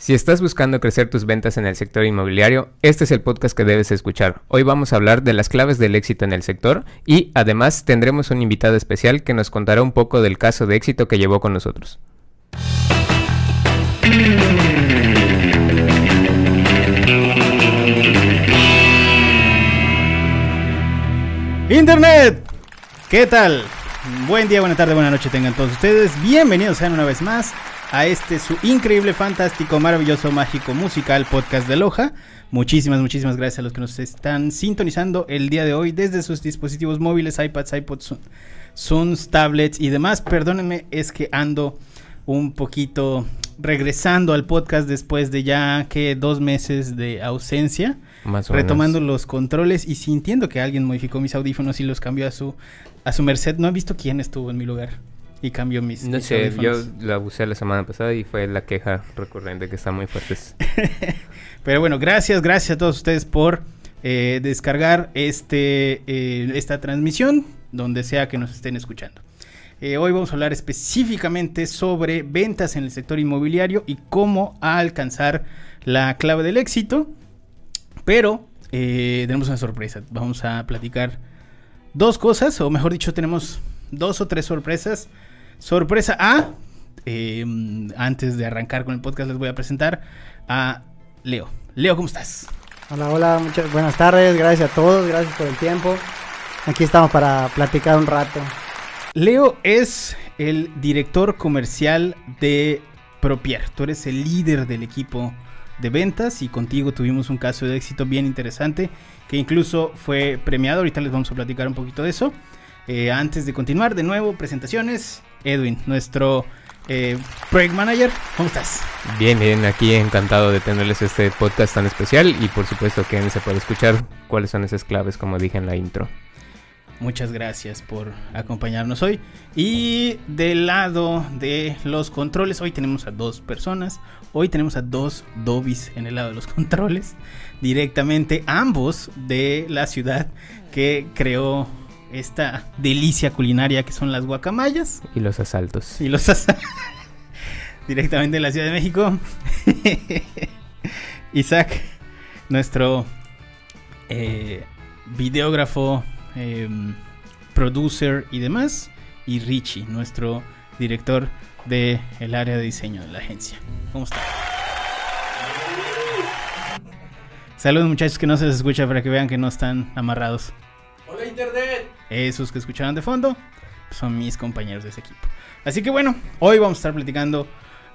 Si estás buscando crecer tus ventas en el sector inmobiliario, este es el podcast que debes escuchar. Hoy vamos a hablar de las claves del éxito en el sector y además tendremos un invitado especial que nos contará un poco del caso de éxito que llevó con nosotros. Internet, ¿qué tal? Buen día, buena tarde, buena noche tengan todos ustedes. Bienvenidos sean una vez más a este su increíble, fantástico, maravilloso, mágico, musical podcast de Loja. Muchísimas, muchísimas gracias a los que nos están sintonizando el día de hoy desde sus dispositivos móviles, iPads, iPods, Zooms, tablets y demás. Perdónenme, es que ando un poquito regresando al podcast después de ya que dos meses de ausencia. retomando los controles y sintiendo que alguien modificó mis audífonos y los cambió a su a su merced. No he visto quién estuvo en mi lugar y cambió mis. No sé, yo la abusé la semana pasada y fue la queja recurrente que está muy fuerte. Pero bueno, gracias, gracias a todos ustedes por eh, descargar este eh, esta transmisión donde sea que nos estén escuchando. Eh, hoy vamos a hablar específicamente sobre ventas en el sector inmobiliario y cómo alcanzar la clave del éxito. Pero tenemos una sorpresa. Vamos a platicar dos cosas, o mejor dicho, tenemos dos o tres sorpresas Sorpresa A, eh, antes de arrancar con el podcast les voy a presentar a Leo. Leo, ¿cómo estás? Hola, hola, muchas buenas tardes, gracias a todos, gracias por el tiempo. Aquí estamos para platicar un rato. Leo es el director comercial de Propier. Tú eres el líder del equipo de ventas y contigo tuvimos un caso de éxito bien interesante que incluso fue premiado. Ahorita les vamos a platicar un poquito de eso. Eh, antes de continuar, de nuevo, presentaciones. Edwin, nuestro eh, Project Manager, ¿cómo estás? Bien, bien, aquí encantado de tenerles este podcast tan especial y por supuesto que se puede escuchar cuáles son esas claves como dije en la intro. Muchas gracias por acompañarnos hoy. Y del lado de los controles, hoy tenemos a dos personas. Hoy tenemos a dos Dobis en el lado de los controles. Directamente, ambos de la ciudad que creó esta delicia culinaria que son las guacamayas. Y los asaltos. Y los asaltos. Directamente en la Ciudad de México. Isaac, nuestro eh, videógrafo, em, producer y demás. Y Richie, nuestro director del el área de diseño de la agencia. ¿Cómo está? Saludos muchachos que no se les escucha para que vean que no están amarrados. Hola Internet. Esos que escucharon de fondo son mis compañeros de ese equipo. Así que bueno, hoy vamos a estar platicando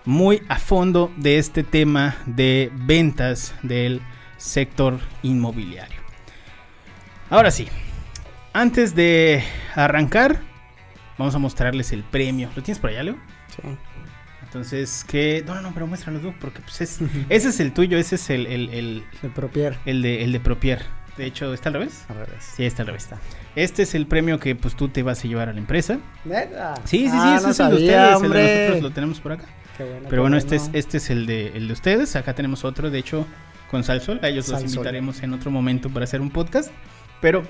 muy a fondo de este tema de ventas del sector inmobiliario. Ahora sí, antes de arrancar, vamos a mostrarles el premio. ¿Lo tienes por allá, Leo? Sí. Entonces, ¿qué? No, no, no, pero muéstralo tú, porque pues es, ese es el tuyo, ese es el... El, el, el Propier. El de, el de Propier. De hecho, ¿está al revés? Al revés. Sí, está al revés. Está. Este es el premio que pues tú te vas a llevar a la empresa. ¿Neta? Sí, sí, sí, ah, ese es el de ustedes, el de nosotros lo tenemos por acá. Pero bueno, este es, este es el de, el de ustedes. Acá tenemos otro, de hecho, con Salsol. A ellos los invitaremos en otro momento para hacer un podcast. Pero,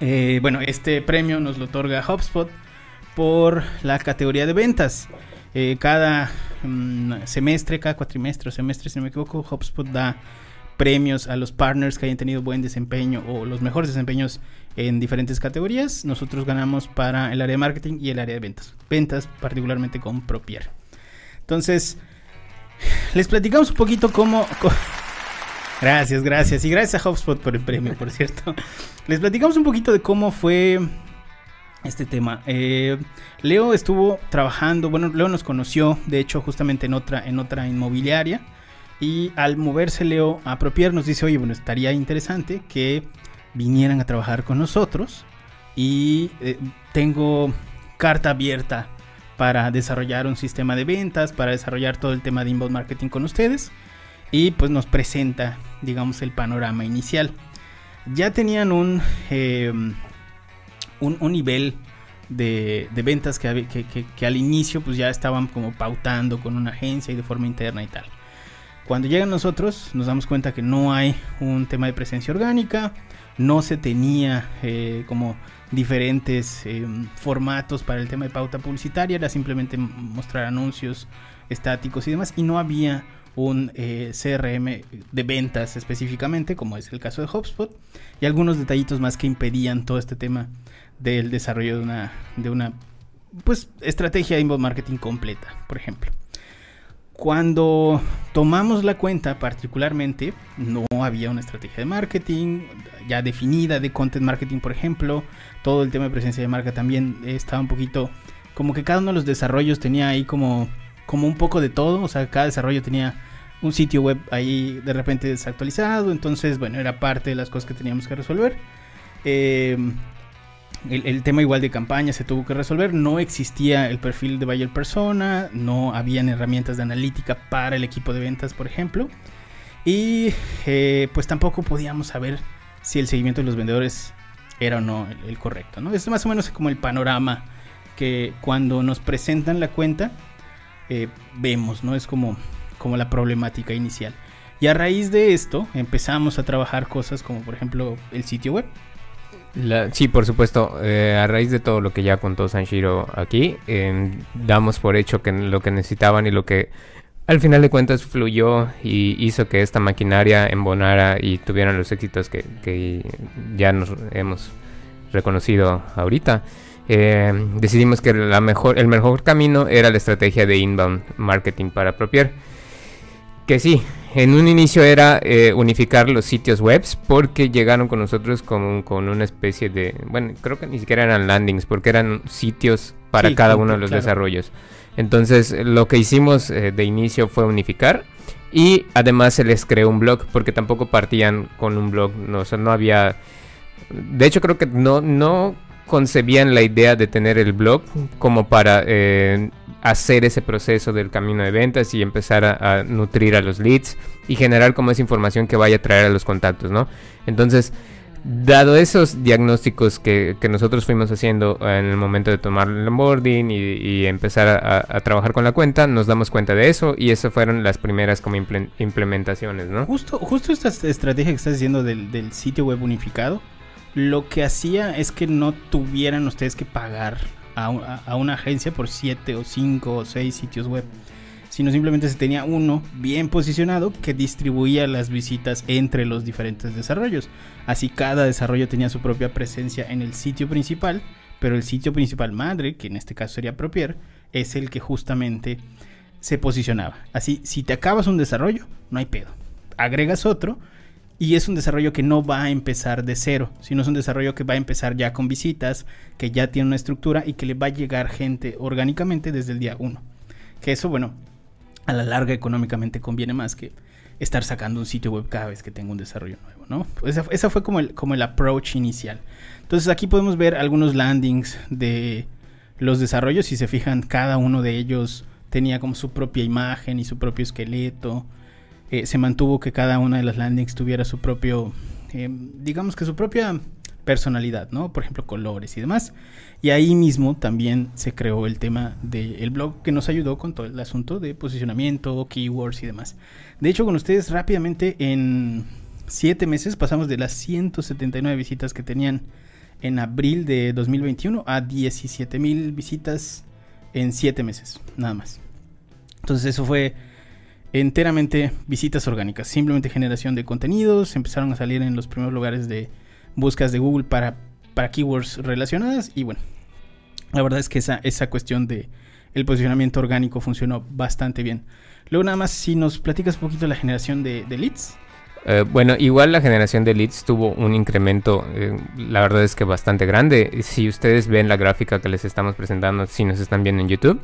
eh, bueno, este premio nos lo otorga HubSpot por la categoría de ventas. Eh, cada mm, semestre, cada cuatrimestre o semestre, si no me equivoco, HubSpot da premios a los partners que hayan tenido buen desempeño o los mejores desempeños en diferentes categorías. Nosotros ganamos para el área de marketing y el área de ventas. Ventas particularmente con Propier. Entonces, les platicamos un poquito cómo... gracias, gracias. Y gracias a HubSpot por el premio, por cierto. les platicamos un poquito de cómo fue este tema. Eh, Leo estuvo trabajando, bueno, Leo nos conoció, de hecho, justamente en otra, en otra inmobiliaria. Y al moverse Leo a Propier nos dice, oye, bueno, estaría interesante que vinieran a trabajar con nosotros. Y eh, tengo carta abierta para desarrollar un sistema de ventas, para desarrollar todo el tema de inbound marketing con ustedes. Y pues nos presenta, digamos, el panorama inicial. Ya tenían un, em, un, nivel de, ventas que, que, al inicio pues ya estaban como pautando con una agencia y de forma interna y tal. Cuando llegan nosotros nos damos cuenta que no hay un tema de presencia orgánica, no se tenía eh, como diferentes eh, formatos para el tema de pauta publicitaria, era simplemente mostrar anuncios estáticos y demás, y no había un eh, CRM de ventas específicamente, como es el caso de HubSpot, y algunos detallitos más que impedían todo este tema del desarrollo de una, de una pues, estrategia de inbound marketing completa, por ejemplo. Cuando tomamos la cuenta particularmente, no había una estrategia de marketing ya definida de content marketing, por ejemplo. Todo el tema de presencia de marca también estaba un poquito como que cada uno de los desarrollos tenía ahí como, como un poco de todo. O sea, cada desarrollo tenía un sitio web ahí de repente desactualizado. Entonces, bueno, era parte de las cosas que teníamos que resolver. Eh, el, tema igual de campaña se tuvo que resolver. No existía el perfil de buyer persona, no habían herramientas de analítica para el equipo de ventas, por ejemplo. Y eh, pues tampoco podíamos saber si el seguimiento de los vendedores era o no el, correcto. ¿no? Es más o menos como el panorama que cuando nos presentan la cuenta eh, vemos, ¿no? Es como, como la problemática inicial. Y a raíz de esto empezamos a trabajar cosas como por ejemplo el sitio web sí, por supuesto. Eh, a raíz de todo lo que ya contó Sanshiro aquí, em, damos por hecho que lo que necesitaban y lo que al final de cuentas fluyó y hizo que esta maquinaria embonara y tuvieran los éxitos que, ya nos hemos reconocido ahorita. Em, decidimos que la mejor, el mejor camino era la estrategia de inbound marketing para apropiar. Que sí, en un inicio era eh, unificar los sitios web porque llegaron con nosotros con, con, una especie de, bueno, creo que ni siquiera eran landings porque eran sitios para cada uno de los desarrollos. Entonces lo que hicimos eh, de inicio fue unificar y además se les creó un blog porque tampoco partían con un blog, no, o sea, no había, de hecho creo que no, no concebían la idea de tener el blog como para eh, hacer ese proceso del camino de ventas y empezar a, nutrir a los leads y generar como esa información que vaya a traer a los contactos, ¿no? Entonces, dado esos diagnósticos que, nosotros fuimos haciendo en el momento de tomar el onboarding y, empezar a, trabajar con la cuenta, nos damos cuenta de eso y esas fueron las primeras como implementaciones, ¿no? Justo, justo esta estrategia que estás diciendo del, del sitio web unificado, lo que hacía es que no tuvieran ustedes que pagar a, una agencia por 7 o 5 o 6 sitios web, sino simplemente se tenía uno bien posicionado que distribuía las visitas entre los diferentes desarrollos. Así cada desarrollo tenía su propia presencia en el sitio principal, pero el sitio principal madre, que en este caso sería Propier, es el que justamente se posicionaba. Así, si te acabas un desarrollo, no hay pedo. Agregas otro y es un desarrollo que no va a empezar de cero, sino es un desarrollo que va a empezar ya con visitas, que ya tiene una estructura y que le va a llegar gente orgánicamente desde el día uno. Que eso, bueno, a la larga económicamente conviene más que estar sacando un sitio web cada vez que tenga un desarrollo nuevo, ¿no? Pues esa, fue como el, como el approach inicial. Entonces aquí podemos ver algunos landings de los desarrollos. Si se fijan, cada uno de ellos tenía como su propia imagen y su propio esqueleto. Eh, se mantuvo que cada una de las landings tuviera su propio, eh, digamos que su propia personalidad, ¿no? Por ejemplo, colores y demás. Y ahí mismo también se creó el tema del blog que nos ayudó con todo el asunto de posicionamiento, keywords y demás. De hecho, con ustedes rápidamente en siete meses pasamos de las 179 visitas que tenían en abril de 2021 a 17 mil visitas en siete meses, nada más. Entonces eso fue enteramente visitas orgánicas, simplemente generación de contenidos, empezaron a salir en los primeros lugares de búsquedas de Google para, para keywords relacionadas y bueno, la verdad es que esa, esa cuestión de el posicionamiento orgánico funcionó bastante bien. Luego nada más si nos platicas un poquito la generación de, leads. Eh, bueno, igual la generación de leads tuvo un incremento, eh, la verdad es que bastante grande. Si ustedes ven la gráfica que les estamos presentando, si nos están viendo en YouTube,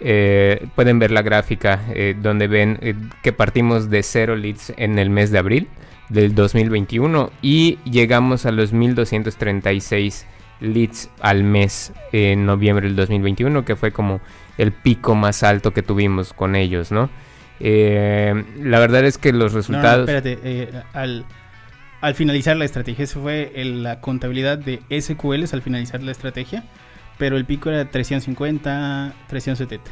eh, pueden ver la gráfica eh, donde ven eh, que partimos de cero leads en el mes de abril del 2021 y llegamos a los 1236 leads al mes en noviembre del 2021 que fue como el pico más alto que tuvimos con ellos, ¿no? la verdad es que los resultados... espérate, al, al finalizar la estrategia, eso fue la contabilidad de SQLs al finalizar la estrategia pero el pico era 350, 370.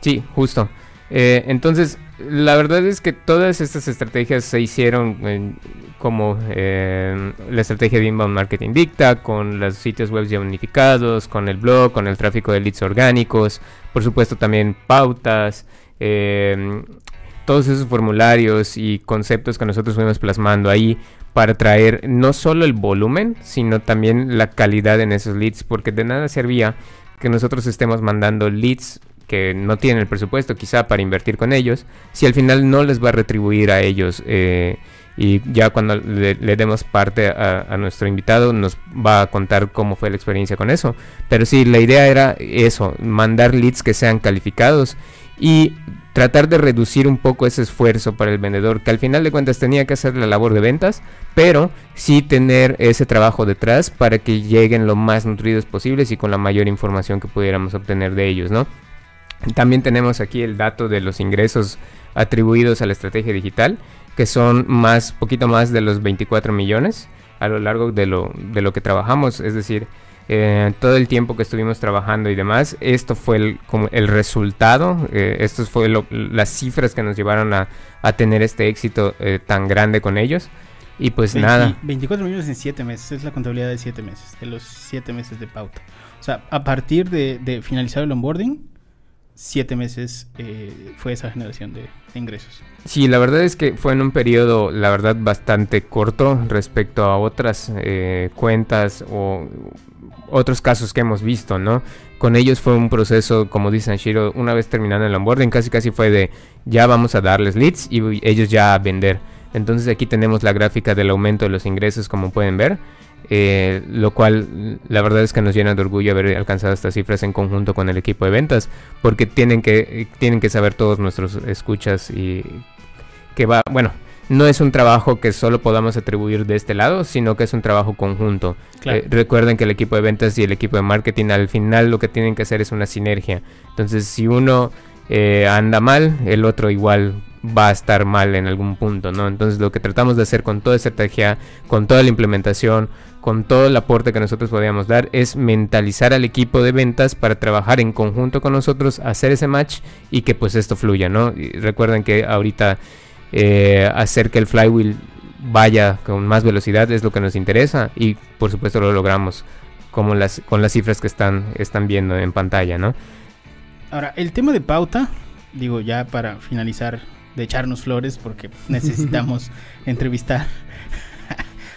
Sí, justo. Eh, entonces, la verdad es que todas estas estrategias se hicieron como eh, la estrategia de inbound marketing dicta, con los sitios web ya unificados, con el blog, con el tráfico de leads orgánicos, por supuesto también pautas, eh, todos esos formularios y conceptos que nosotros fuimos plasmando ahí para traer no solo el volumen, sino también la calidad en esos leads, porque de nada servía que nosotros estemos mandando leads que no tienen el presupuesto quizá para invertir con ellos, si al final no les va a retribuir a ellos. Eh, y ya cuando le, demos parte a, a, nuestro invitado nos va a contar cómo fue la experiencia con eso. Pero sí, la idea era eso, mandar leads que sean calificados y tratar de reducir un poco ese esfuerzo para el vendedor, que al final de cuentas tenía que hacer la labor de ventas, pero sí tener ese trabajo detrás para que lleguen lo más nutridos posibles y con la mayor información que pudiéramos obtener de ellos, ¿no? También tenemos aquí el dato de los ingresos atribuidos a la estrategia digital, que son más, poquito más de los 24 millones a lo largo de lo, de lo que trabajamos, es decir, eh, todo el tiempo que estuvimos trabajando y demás, esto fue el, como el resultado, eh, esto fue las cifras que nos llevaron a, tener este éxito eh, tan grande con ellos. Y pues nada. 24 millones en 7 meses, es la contabilidad de 7 meses, de los 7 meses de pauta. O sea, a partir de, de finalizar el onboarding, 7 meses fue esa generación de, ingresos. Sí, la verdad es que fue en un periodo, la verdad, bastante corto respecto a otras cuentas o otros casos que hemos visto, ¿no? Con ellos fue un proceso, como dice Shiro, una vez terminando el onboarding, casi casi fue de ya vamos a darles leads y ellos ya a vender. Entonces aquí tenemos la gráfica del aumento de los ingresos, como pueden ver. Eh, lo cual la verdad es que nos llena de orgullo haber alcanzado estas cifras en conjunto con el equipo de ventas, porque tienen que, tienen que saber todos nuestros escuchas y que va, bueno, no es un trabajo que solo podamos atribuir de este lado, sino que es un trabajo conjunto. Eh, recuerden que el equipo de ventas y el equipo de marketing al final lo que tienen que hacer es una sinergia. Entonces, si uno eh, anda mal, el otro igual va a estar mal en algún punto, ¿no? Entonces, lo que tratamos de hacer con toda estrategia, con toda la implementación, con todo el aporte que nosotros podíamos dar, es mentalizar al equipo de ventas para trabajar en conjunto con nosotros, hacer ese match y que pues esto fluya, ¿no? recuerden que ahorita eh, hacer que el flywheel vaya con más velocidad es lo que nos interesa y por supuesto lo logramos como las, con las cifras que están, están viendo en pantalla, ¿no? Ahora, el tema de pauta, digo ya para finalizar de echarnos flores porque necesitamos entrevistar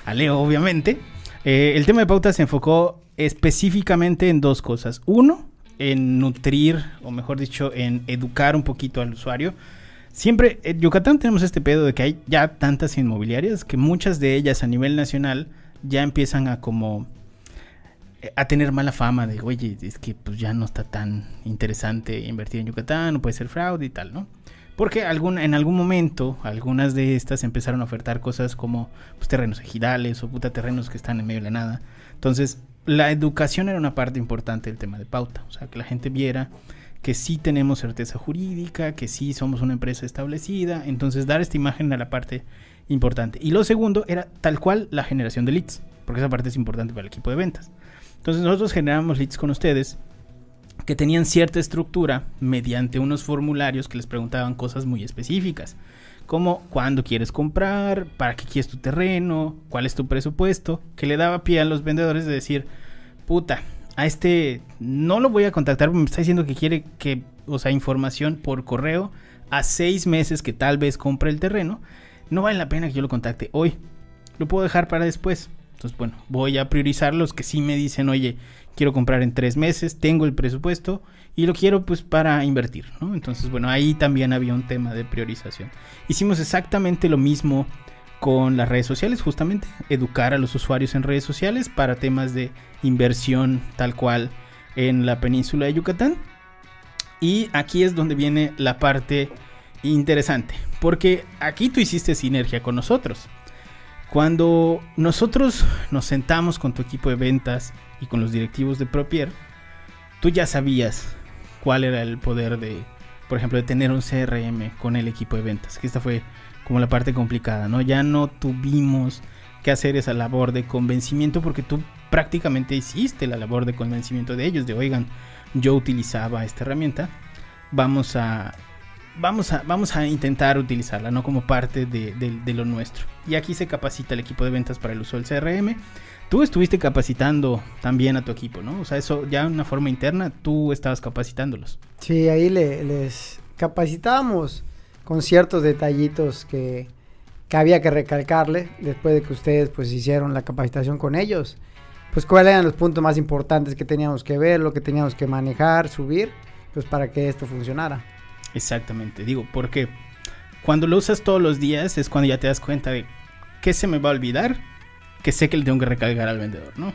a Leo obviamente. Eh, el tema de pauta se enfocó específicamente en dos cosas. Uno, en nutrir, o mejor dicho, en educar un poquito al usuario Siempre, en Yucatán tenemos este pedo de que hay ya tantas inmobiliarias que muchas de ellas a nivel nacional ya empiezan a como eh, a tener mala fama de, oye, es que pues ya no está tan interesante invertir en Yucatán, no puede ser fraude y tal, ¿no? Porque en algún momento algunas de estas empezaron a ofertar cosas como pues, terrenos ejidales o puta terrenos que están en medio de la nada. Entonces, la educación era una parte importante del tema de pauta. O sea, que la gente viera que sí tenemos certeza jurídica, que sí somos una empresa establecida, entonces dar esta imagen a la parte importante. Y lo segundo era tal cual la generación de leads, porque esa parte es importante para el equipo de ventas. Entonces nosotros generamos leads con ustedes que tenían cierta estructura mediante unos formularios que les preguntaban cosas muy específicas, como cuándo quieres comprar, para qué quieres tu terreno, cuál es tu presupuesto, que le daba pie a los vendedores de decir, puta, a este no lo voy a contactar me está diciendo que quiere que, o sea, información por correo a seis meses que tal vez compre el terreno. No vale la pena que yo lo contacte hoy. Lo puedo dejar para después. Entonces, bueno, voy a priorizar los que sí me dicen, oye, quiero comprar en tres meses, tengo el presupuesto y lo quiero pues para invertir, ¿no? Entonces, bueno, ahí también había un tema de priorización. Hicimos exactamente lo mismo con las redes sociales, justamente educar a los usuarios en redes sociales para temas de inversión tal cual en la península de Yucatán. Y aquí es donde viene la parte interesante, porque aquí tú hiciste sinergia con nosotros. Cuando nosotros nos sentamos con tu equipo de ventas y con los directivos de Propier, tú ya sabías cuál era el poder de, por ejemplo, de tener un CRM con el equipo de ventas. Que esta fue como la parte complicada, ¿no? Ya no tuvimos que hacer esa labor de convencimiento porque tú prácticamente hiciste la labor de convencimiento de ellos, de oigan, yo utilizaba esta herramienta, vamos a, vamos a, vamos a intentar utilizarla, ¿no? Como parte de, lo nuestro. Y aquí se capacita el equipo de ventas para el uso del CRM. Tú estuviste capacitando también a tu equipo, ¿no? O sea, eso ya de una forma interna, tú estabas capacitándolos. Sí, ahí les capacitábamos con ciertos detallitos que, que había que recalcarle después de que ustedes pues hicieron la capacitación con ellos. Pues cuáles eran los puntos más importantes que teníamos que ver, lo que teníamos que manejar, subir, pues para que esto funcionara. Exactamente, digo, porque cuando lo usas todos los días es cuando ya te das cuenta de qué se me va a olvidar, que sé que le tengo que recalcar al vendedor, ¿no?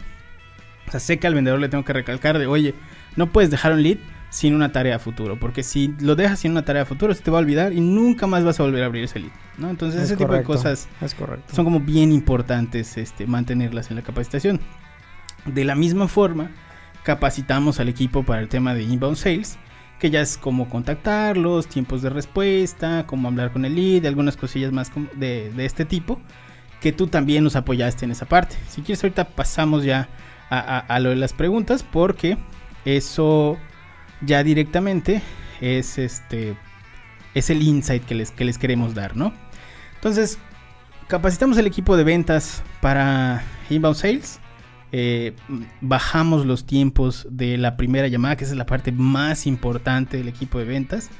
O sea, sé que al vendedor le tengo que recalcar de, oye, no puedes dejar un lead sin una tarea a futuro, porque si lo dejas sin una tarea a futuro se te va a olvidar y nunca más vas a volver a abrir ese lead, ¿no? Entonces ese tipo de cosas son como bien importantes este, mantenerlas en la capacitación. De la misma forma, capacitamos al equipo para el tema de inbound sales, que ya es como contactarlos, tiempos de respuesta, cómo hablar con el lead, algunas cosillas más de, este tipo, que tú también nos apoyaste en esa parte. Si quieres ahorita pasamos ya a, lo de las preguntas, porque eso ya directamente es este es el insight que les, que les queremos dar, ¿no? Entonces, capacitamos el equipo de ventas para inbound sales eh, bajamos los tiempos de la primera llamada, que es la parte más importante del equipo de ventas.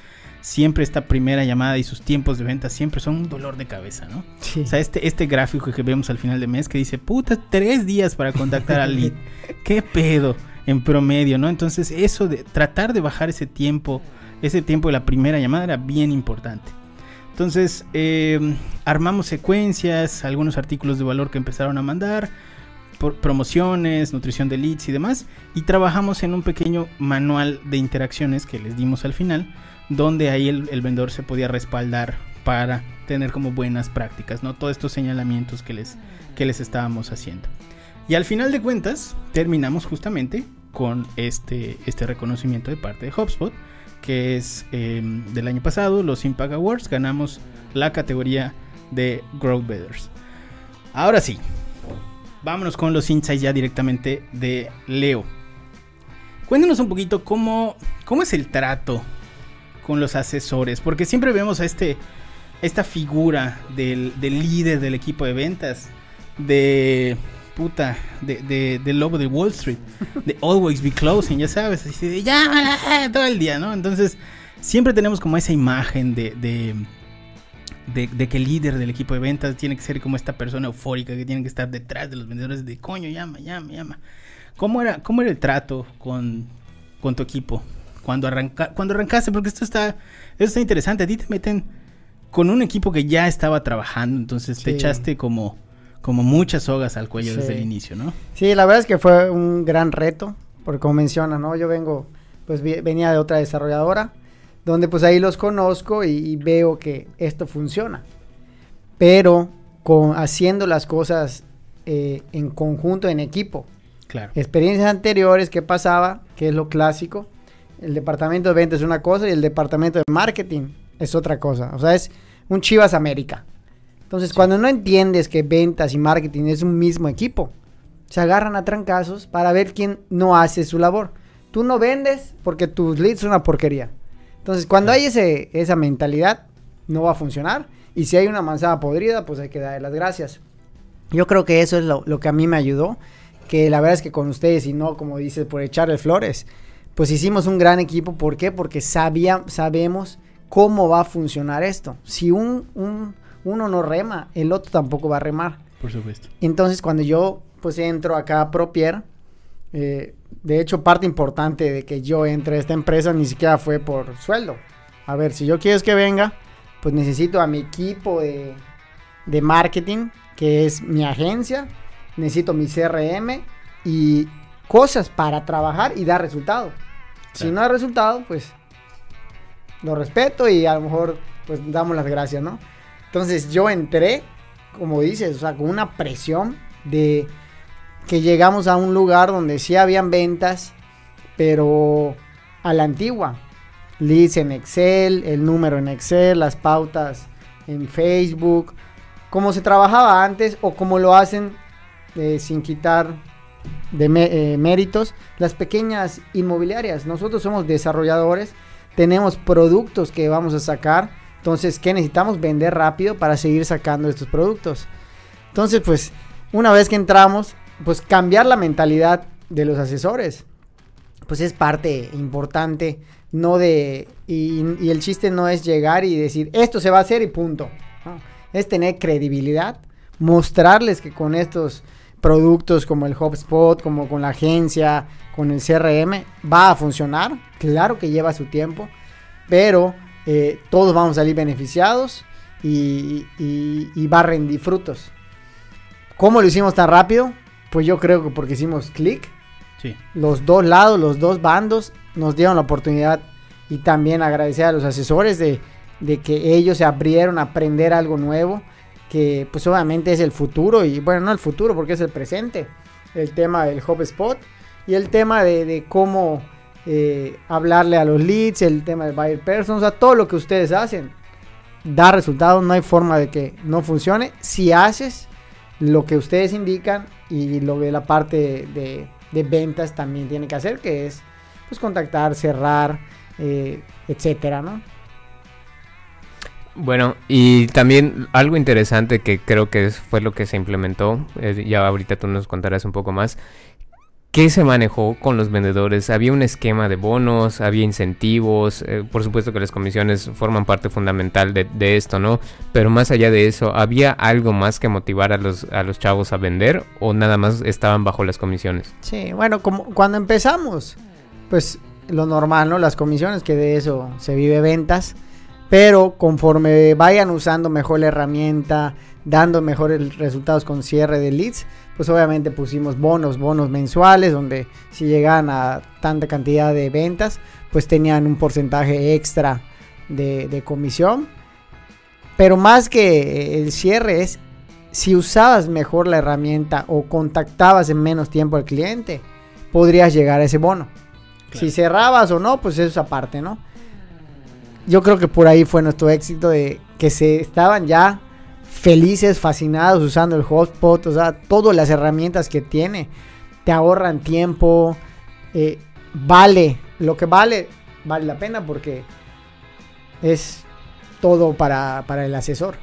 Siempre esta primera llamada y sus tiempos de ventas siempre son un dolor de cabeza, ¿no? O sea, este, este gráfico que vemos al final de mes que dice, puta, tres días para contactar al lead. ¿Qué pedo? En promedio, ¿no? Entonces, eso de tratar de bajar ese tiempo, ese tiempo de la primera llamada era bien importante. Entonces, eh, armamos secuencias, algunos artículos de valor que empezaron a mandar promociones, nutrición de leads y demás. Y trabajamos en un pequeño manual de interacciones que les dimos al final, donde ahí el, vendedor se podía respaldar para tener como buenas prácticas, ¿no? Todos estos señalamientos que les, que les estábamos haciendo. Y al final de cuentas, terminamos justamente con este, este reconocimiento de parte de HubSpot, que es em, del año pasado, los Impact Awards, ganamos la categoría de Growth Betters. Ahora sí, vámonos con los insights ya directamente de Leo. Cuéntanos un poquito cómo, cómo es el trato con los asesores, porque siempre vemos a este, esta figura del, líder del equipo de ventas, de puta, de, del lobo de Wall Street, de always be closing, ya sabes, así de ya, todo el día, ¿no? Entonces, siempre tenemos como esa imagen de de, que el líder del equipo de ventas tiene que ser como esta persona eufórica que tiene que estar detrás de los vendedores de coño, llama, llama, llama. ¿Cómo era, cómo era el trato con, con tu equipo cuando, arranca, cuando arrancaste? Porque esto está, esto está interesante. A ti te meten con un equipo que ya estaba trabajando, entonces te echaste como, como muchas sogas al cuello desde el inicio, ¿no? Sí, la verdad es que fue un gran reto, porque como menciona, ¿no? Yo vengo, pues venía de otra desarrolladora donde pues ahí los conozco y, veo que esto funciona. Pero con, haciendo las cosas eh, en conjunto, en equipo. Claro. Experiencias anteriores, ¿qué pasaba? Que es lo clásico. El departamento de ventas es una cosa y el departamento de marketing es otra cosa. O sea, es un Chivas América. Entonces, cuando no entiendes que ventas y marketing es un mismo equipo, se agarran a trancazos para ver quién no hace su labor. Tú no vendes porque tus leads son una porquería. Entonces, cuando hay ese, esa mentalidad, no va a funcionar. Y si hay una manzana podrida, pues hay que darle las gracias. Yo creo que eso es lo, que a mí me ayudó. Que la verdad es que con ustedes, y no como dices, por echarle flores, pues hicimos un gran equipo. ¿Por qué? Porque sabía, sabemos cómo va a funcionar esto. Si un, uno no rema, el otro tampoco va a remar. Por supuesto. Entonces, cuando yo pues entro acá a Propier, eh, de hecho, parte importante de que yo entre a esta empresa ni siquiera fue por sueldo. A ver, si yo quiero que venga, pues necesito a mi equipo de, marketing, que es mi agencia, necesito mi CRM y cosas para trabajar y dar resultado. Si no hay resultado, pues lo respeto y a lo mejor pues damos las gracias, ¿no? Entonces yo entré, como dices, o sea, con una presión de que llegamos a un lugar donde sí habían ventas, pero a la antigua. Leads en Excel, el número en Excel, las pautas en Facebook, como se trabajaba antes o como lo hacen eh, sin quitar de eh, méritos las pequeñas inmobiliarias. Nosotros somos desarrolladores, tenemos productos que vamos a sacar, entonces, ¿qué necesitamos? Vender rápido para seguir sacando estos productos. Entonces, pues, una vez que entramos, pues cambiar la mentalidad de los asesores. pues es parte importante, no de, y, el chiste no es llegar y decir, esto se va a hacer y punto. Es tener credibilidad, mostrarles que con estos productos como el HubSpot, como con la agencia, con el CRM, va a funcionar. Claro que lleva su tiempo, pero eh, todos vamos a salir beneficiados y, y, va a rendir frutos. ¿Cómo lo hicimos tan rápido? Pues yo creo que porque hicimos clic. Los dos lados, los dos bandos nos dieron la oportunidad. Y también agradecer a los asesores de, de que ellos se abrieron a aprender algo nuevo que pues obviamente es el futuro y bueno, no el futuro porque es el presente, el tema del HubSpot y el tema de, cómo eh, hablarle a los leads, el tema de buyer persons, o sea, todo lo que ustedes hacen da resultados, no hay forma de que no funcione. Si haces lo que ustedes indican y lo de la parte de, ventas también tiene que hacer, que es pues contactar, cerrar, eh, etcétera, ¿no? Bueno, y también algo interesante que creo que fue lo que se implementó, eh, ya ahorita tú nos contarás un poco más, ¿Qué se manejó con los vendedores? ¿Había un esquema de bonos? ¿Había incentivos? Eh, por supuesto que las comisiones forman parte fundamental de, esto, ¿no? Pero más allá de eso, ¿había algo más que motivar a los, a los chavos a vender o nada más estaban bajo las comisiones? Sí, bueno, como cuando empezamos, pues lo normal, ¿no? Las comisiones, que de eso se vive ventas. Pero conforme vayan usando mejor la herramienta, dando mejores resultados con cierre de leads, pues obviamente pusimos bonos, bonos mensuales, donde si llegaban a tanta cantidad de ventas, pues tenían un porcentaje extra de, comisión. Pero más que el cierre es si usabas mejor la herramienta o contactabas en menos tiempo al cliente, podrías llegar a ese bono. Si cerrabas o no, pues eso es aparte, ¿no? yo creo que por ahí fue nuestro éxito de que se estaban ya felices, fascinados usando el hotspot, o sea, todas las herramientas que tiene, te ahorran tiempo, eh, vale, lo que vale, vale la pena porque es todo para, el asesor.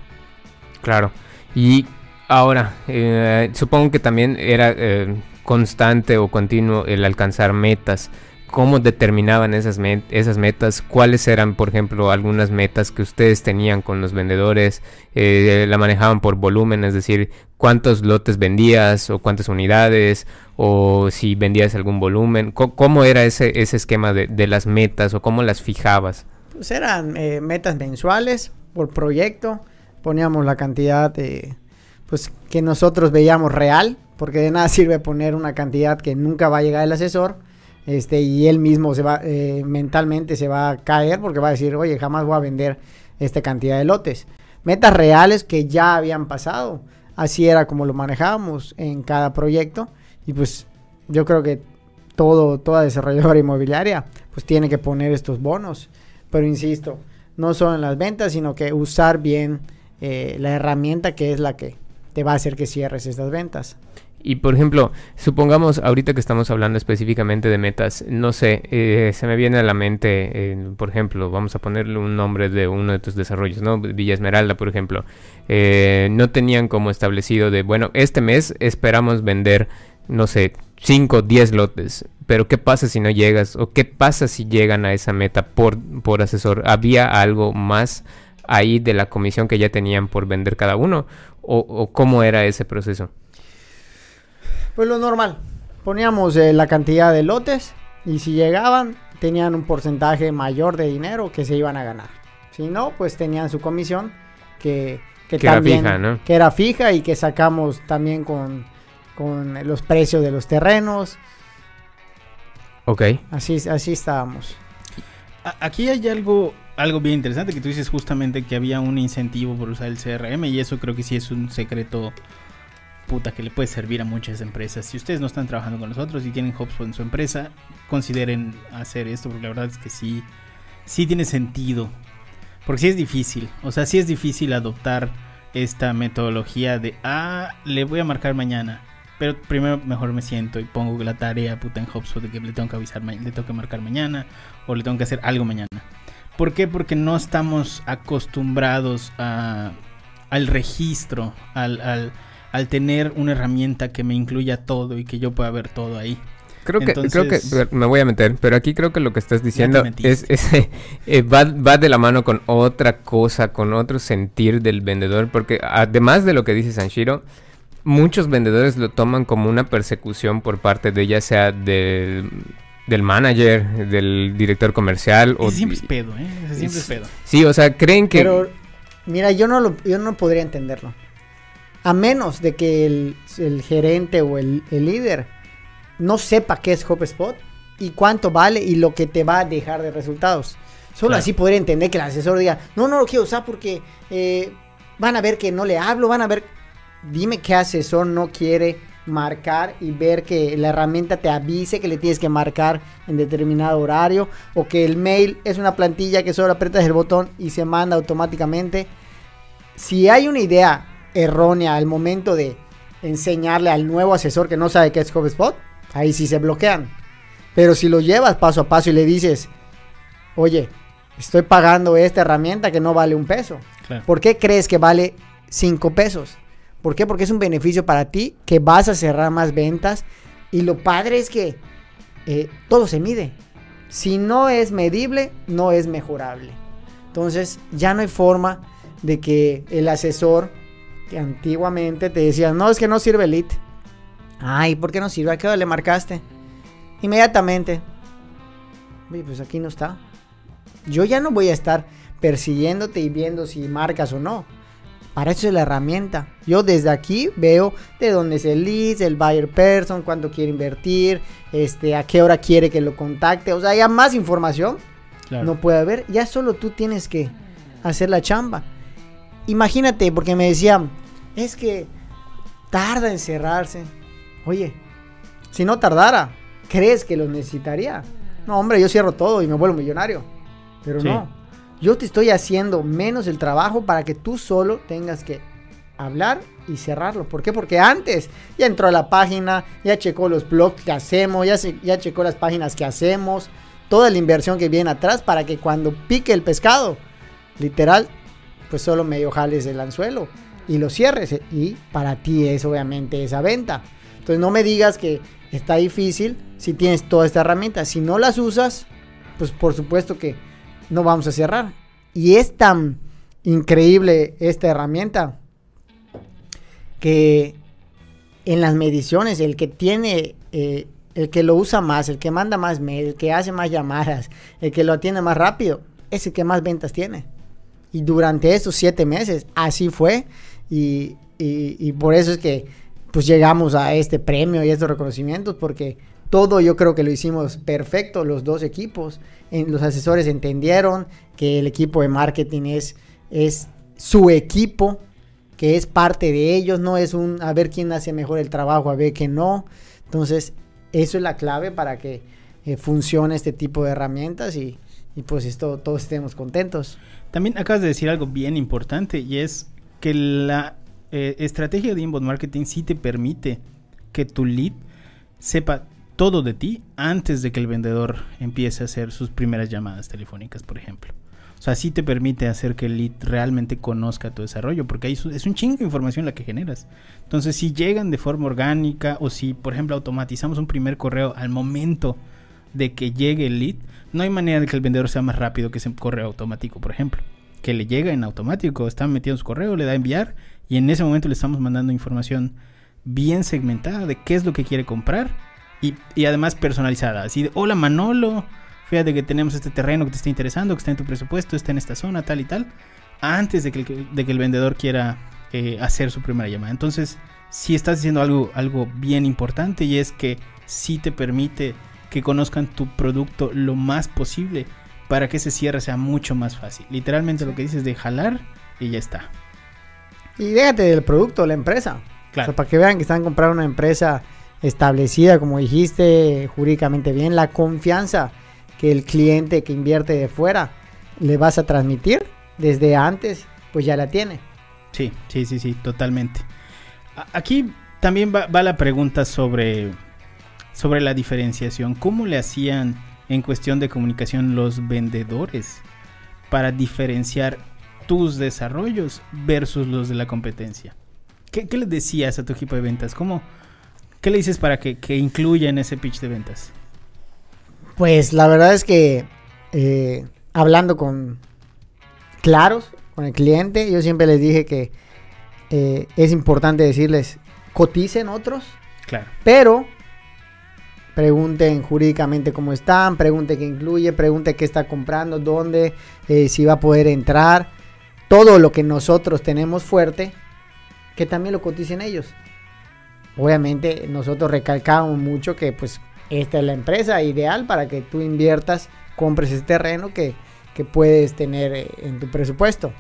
Claro, y ahora, eh, supongo que también era eh, constante o continuo el alcanzar metas cómo determinaban esas, esas metas, cuáles eran, por ejemplo, algunas metas que ustedes tenían con los vendedores, eh, la manejaban por volumen, es decir, cuántos lotes vendías o cuántas unidades o si vendías algún volumen, ¿cómo, era ese, ese esquema de, las metas o cómo las fijabas? Pues eran eh, metas mensuales por proyecto, poníamos la cantidad de, pues que nosotros veíamos real, porque de nada sirve poner una cantidad que nunca va a llegar el asesor este, y él mismo se va, eh, mentalmente se va a caer porque va a decir, oye, jamás voy a vender esta cantidad de lotes. Metas reales que ya habían pasado. Así era como lo manejábamos en cada proyecto. Y pues yo creo que todo, toda desarrolladora inmobiliaria pues tiene que poner estos bonos. Pero insisto, no solo en las ventas, sino que usar bien eh, la herramienta que es la que te va a hacer que cierres estas ventas. Y por ejemplo, supongamos ahorita que estamos hablando específicamente de metas, no sé, eh, se me viene a la mente, por ejemplo, vamos a ponerle un nombre de uno de tus desarrollos, ¿no? Villa Esmeralda, por ejemplo. Eh, no tenían como establecido de, bueno, este mes esperamos vender, no sé, 5, 10 lotes, pero ¿qué pasa si no llegas? ¿O qué pasa si llegan a esa meta por, por asesor? ¿Había algo más ahí de la comisión que ya tenían por vender cada uno? ¿O, o cómo era ese proceso? Pues lo normal. Poníamos eh, la cantidad de lotes y si llegaban tenían un porcentaje mayor de dinero que se iban a ganar. Si no, pues tenían su comisión que, que, también era fija, que era fija y que sacamos también con, con los precios de los terrenos. Ok. Así, así estábamos. Aquí hay algo, algo bien interesante que tú dices justamente que había un incentivo por usar el CRM y eso creo que sí es un secreto puta que le puede servir a muchas empresas. Si ustedes no están trabajando con nosotros y tienen HubSpot en su empresa, consideren hacer esto porque la verdad es que sí, sí tiene sentido. Porque sí es difícil, o sea, sí es difícil adoptar esta metodología de, ah, le voy a marcar mañana. Pero primero mejor me siento y pongo la tarea puta en HubSpot de que le tengo que avisar, le tengo que marcar mañana o le tengo que hacer algo mañana. ¿Por qué? Porque no estamos acostumbrados a, al registro, al, al al tener una herramienta que me incluya todo y que yo pueda ver todo ahí. Creo que, creo que me voy a meter, pero aquí creo que lo que estás diciendo es, eh, va, va, de la mano con otra cosa, con otro sentir del vendedor, porque además de lo que dice Sanshiro, muchos vendedores lo toman como una persecución por parte de ya sea del, del manager, del director comercial. o siempre es pedo, ¿eh? siempre es pedo. Sí, o sea, creen que... Pero, mira, yo no, lo, yo no podría entenderlo. A menos de que el, el gerente o el, el líder no sepa qué es HubSpot y cuánto vale y lo que te va a dejar de resultados. Solo así podría entender que el asesor diga, no, no lo quiero usar porque eh, van a ver que no le hablo, van a ver, dime qué asesor no quiere marcar y ver que la herramienta te avise que le tienes que marcar en determinado horario o que el mail es una plantilla que solo aprietas el botón y se manda automáticamente. Si hay una idea errónea al momento de enseñarle al nuevo asesor que no sabe qué es HubSpot, ahí sí se bloquean. Pero si lo llevas paso a paso y le dices, oye, estoy pagando esta herramienta que no vale un peso. ¿Por qué crees que vale cinco pesos? ¿Por qué? Porque es un beneficio para ti, que vas a cerrar más ventas. Y lo padre es que eh, todo se mide. Si no es medible, no es mejorable. Entonces ya no hay forma de que el asesor que antiguamente te decía, no, es que no sirve el Ay, ¿por qué no sirve? ¿A qué hora le marcaste? Inmediatamente. Oye, pues aquí no está. Yo ya no voy a estar persiguiéndote y viendo si marcas o no. Para eso es la herramienta. Yo desde aquí veo de dónde es el lead, el buyer person, cuánto quiere invertir, este, a qué hora quiere que lo contacte. O sea, ya más información no puede haber. Ya solo tú tienes que hacer la chamba. Imagínate, porque me decían, es que tarda en cerrarse. Oye, si no tardara, ¿crees que lo necesitaría? No, hombre, yo cierro todo y me vuelvo millonario. Pero no. Yo te estoy haciendo menos el trabajo para que tú solo tengas que hablar y cerrarlo. ¿Por qué? Porque antes ya entró a la página, ya checó los blogs que hacemos, ya, ya checó las páginas que hacemos, toda la inversión que viene atrás para que cuando pique el pescado, literal, pues solo medio jales el anzuelo y lo cierres. Y para ti es obviamente esa venta. Entonces no me digas que está difícil si tienes toda esta herramienta. Si no las usas, pues por supuesto que no vamos a cerrar. Y es tan increíble esta herramienta que en las mediciones el que tiene, eh, el que lo usa más, el que manda más mail, el que hace más llamadas, el que lo atiende más rápido, es el que más ventas tiene. Y durante estos siete meses así fue. Y, y por eso es que pues llegamos a este premio y estos reconocimientos porque todo yo creo que lo hicimos perfecto los dos equipos. En, los asesores entendieron que el equipo de marketing es, es su equipo, que es parte de ellos, no es un a ver quién hace mejor el trabajo, a ver quién no. Entonces, eso es la clave para que eh, funcione este tipo de herramientas y, y pues esto, todos estemos contentos. También acabas de decir algo bien importante y es que la eh, estrategia de inbound marketing sí te permite que tu lead sepa todo de ti antes de que el vendedor empiece a hacer sus primeras llamadas telefónicas, por ejemplo. O sea, sí te permite hacer que el lead realmente conozca tu desarrollo, porque ahí es un chingo de información la que generas. Entonces, si llegan de forma orgánica o si, por ejemplo, automatizamos un primer correo al momento de que llegue el lead, no hay manera de que el vendedor sea más rápido que ese correo automático, por ejemplo. Que le llega en automático, está metiendo su correo, le da a enviar y en ese momento le estamos mandando información bien segmentada de qué es lo que quiere comprar y, además personalizada. Así de, hola Manolo, fíjate que tenemos este terreno que te está interesando, que está en tu presupuesto, está en esta zona, tal y tal, antes de que el, de que el vendedor quiera eh, hacer su primera llamada. Entonces, si estás haciendo algo, algo bien importante y es que sí te permite que conozcan tu producto lo más posible para que ese cierre sea mucho más fácil. Literalmente lo que dices de jalar y ya está. Y déjate del producto, la empresa. Claro. para que vean que están comprando una empresa establecida, como dijiste, jurídicamente bien, la confianza que el cliente que invierte de fuera le vas a transmitir desde antes, pues ya la tiene. Sí, sí, sí, sí, totalmente. Aquí también va, va la pregunta sobre, sobre la diferenciación. ¿Cómo le hacían en cuestión de comunicación los vendedores para diferenciar tus desarrollos versus los de la competencia. ¿Qué, les decías a tu equipo de ventas? ¿Cómo, ¿Qué le dices para que, que incluya en ese pitch de ventas? Pues la verdad es que eh, hablando con claros con el cliente, yo siempre les dije que eh, es importante decirles coticen otros, claro. pero pregunten jurídicamente cómo están, pregunten qué incluye, pregunten qué está comprando, dónde, eh, si va a poder entrar, todo lo que nosotros tenemos fuerte, que también lo coticen ellos. Obviamente nosotros recalcamos mucho que pues esta es la empresa ideal para que tú inviertas, compres ese terreno que, puedes tener eh, en tu presupuesto.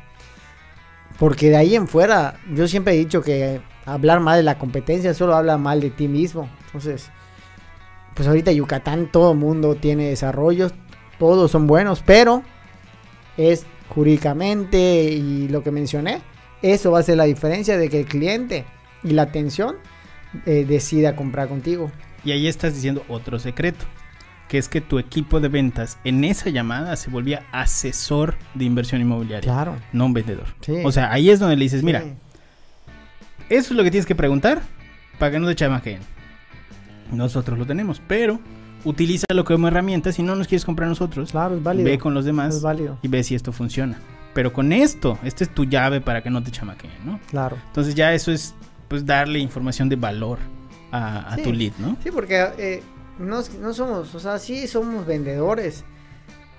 Porque de ahí en fuera, yo siempre he dicho que hablar mal de la competencia solo habla mal de ti mismo. Entonces, pues ahorita Yucatán todo el mundo tiene desarrollos, todos son buenos, pero es jurídicamente y lo que mencioné, eso va a ser la diferencia de que el cliente y la atención eh, decida comprar contigo. Y ahí estás diciendo otro secreto, que es que tu equipo de ventas en esa llamada se volvía asesor de inversión inmobiliaria. Claro. No un vendedor. O sea, ahí es donde le dices, mira, eso es lo que tienes que preguntar para que no te chamaquen. Nosotros lo tenemos, pero utilízalo como herramienta. Si no nos quieres comprar nosotros, claro, es válido. ve con los demás y ve si esto funciona. Pero con esto, esta es tu llave para que no te chamaquen, ¿no? Claro. Entonces ya eso es pues darle información de valor a, tu lead, ¿no? Sí, porque eh, no, somos, o sea, sí somos vendedores,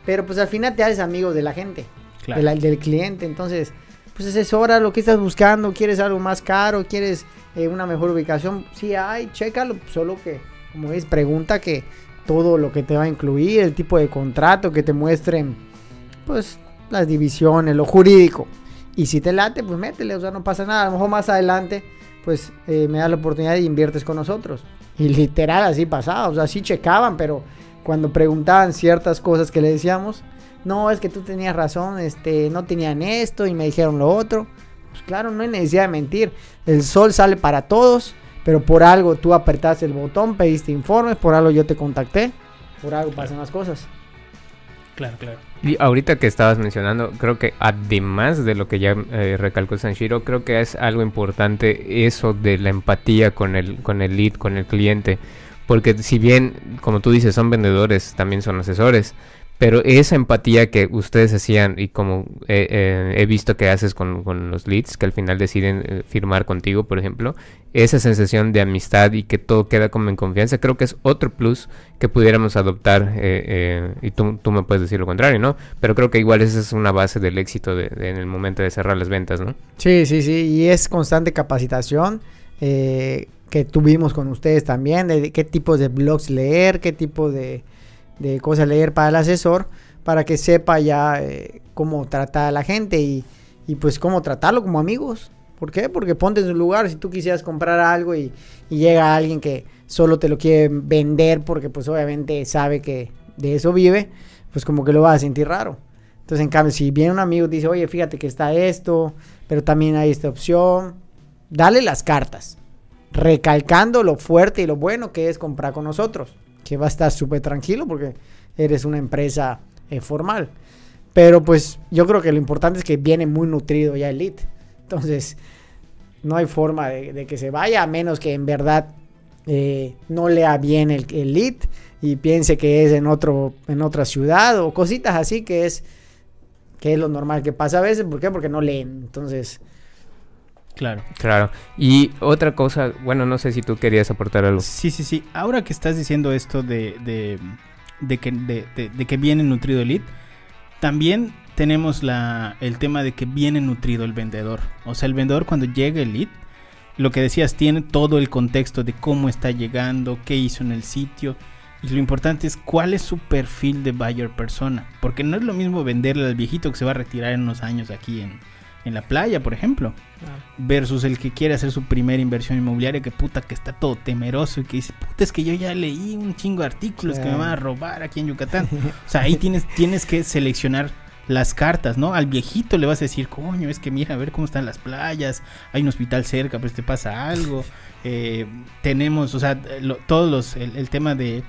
pero pues al final te haces amigo de la gente, del cliente, entonces pues asesora lo que estás buscando, quieres algo más caro, quieres eh, una mejor ubicación, sí hay, chécalo, solo que como es, pregunta que todo lo que te va a incluir, el tipo de contrato que te muestren, pues las divisiones, lo jurídico. Y si te late, pues métele, o sea, no pasa nada. A lo mejor más adelante pues eh, me da la oportunidad y inviertes con nosotros. Y literal así pasaba, o sea, sí checaban, pero cuando preguntaban ciertas cosas que le decíamos, no, es que tú tenías razón, este, no tenían esto y me dijeron lo otro. Pues claro, no hay necesidad de mentir. El sol sale para todos, pero por algo tú apretaste el botón, pediste informes, por algo yo te contacté, por algo pasan las cosas. Claro, claro. Y ahorita que estabas mencionando, creo que además de lo que ya eh, recalcó Sanshiro, creo que es algo importante eso de la empatía con el, con el lead, con el cliente. Porque si bien, como tú dices, son vendedores, también son asesores. Pero esa empatía que ustedes hacían y como eh, eh, he visto que haces con, los leads, que al final deciden eh, firmar contigo, por ejemplo, esa sensación de amistad y que todo queda como en confianza, creo que es otro plus que pudiéramos adoptar y tú, tú, me puedes decir lo contrario, ¿no? Pero creo que igual esa es una base del éxito en el momento de cerrar las ventas, ¿no? Sí, sí, sí, y es constante capacitación que tuvimos con ustedes también, de qué tipos de blogs leer, qué tipo de de cosas leer para el asesor para que sepa ya eh, cómo tratar a la gente y, pues cómo tratarlo como amigos. ¿Por qué? Porque ponte en su lugar, si tú quisieras comprar algo y, llega alguien que solo te lo quiere vender porque pues obviamente sabe que de eso vive, pues como que lo va a sentir raro. Entonces en cambio, si viene un amigo y dice, oye, fíjate que está esto, pero también hay esta opción, dale las cartas, recalcando lo fuerte y lo bueno que es comprar con nosotros que va a estar súper tranquilo porque eres una empresa eh, formal. Pero pues yo creo que lo importante es que viene muy nutrido ya el lead. Entonces, no hay forma de, que se vaya a menos que en verdad eh, no lea bien el, el, lead y piense que es en, otro, en otra ciudad o cositas así que es, que es lo normal que pasa a veces. ¿Por qué? Porque no leen. Entonces, Claro. Claro. Y otra cosa, bueno, no sé si tú querías aportar algo. Sí, sí, sí. Ahora que estás diciendo esto de, de, de que, de, de, que viene nutrido el lead, también tenemos la, el tema de que viene nutrido el vendedor. O sea, el vendedor cuando llega el lead, lo que decías, tiene todo el contexto de cómo está llegando, qué hizo en el sitio. Y lo importante es cuál es su perfil de buyer persona. Porque no es lo mismo venderle al viejito que se va a retirar en unos años aquí en, en la playa, por ejemplo. Versus el que quiere hacer su primera inversión inmobiliaria, que puta que está todo temeroso y que dice, puta, es que yo ya leí un chingo de artículos que me van a robar aquí en Yucatán. o sea, ahí tienes, tienes que seleccionar las cartas, ¿no? Al viejito le vas a decir, coño, es que mira, a ver cómo están las playas, hay un hospital cerca, pues te pasa algo. Eh, tenemos, o sea, todos los, el, tema de,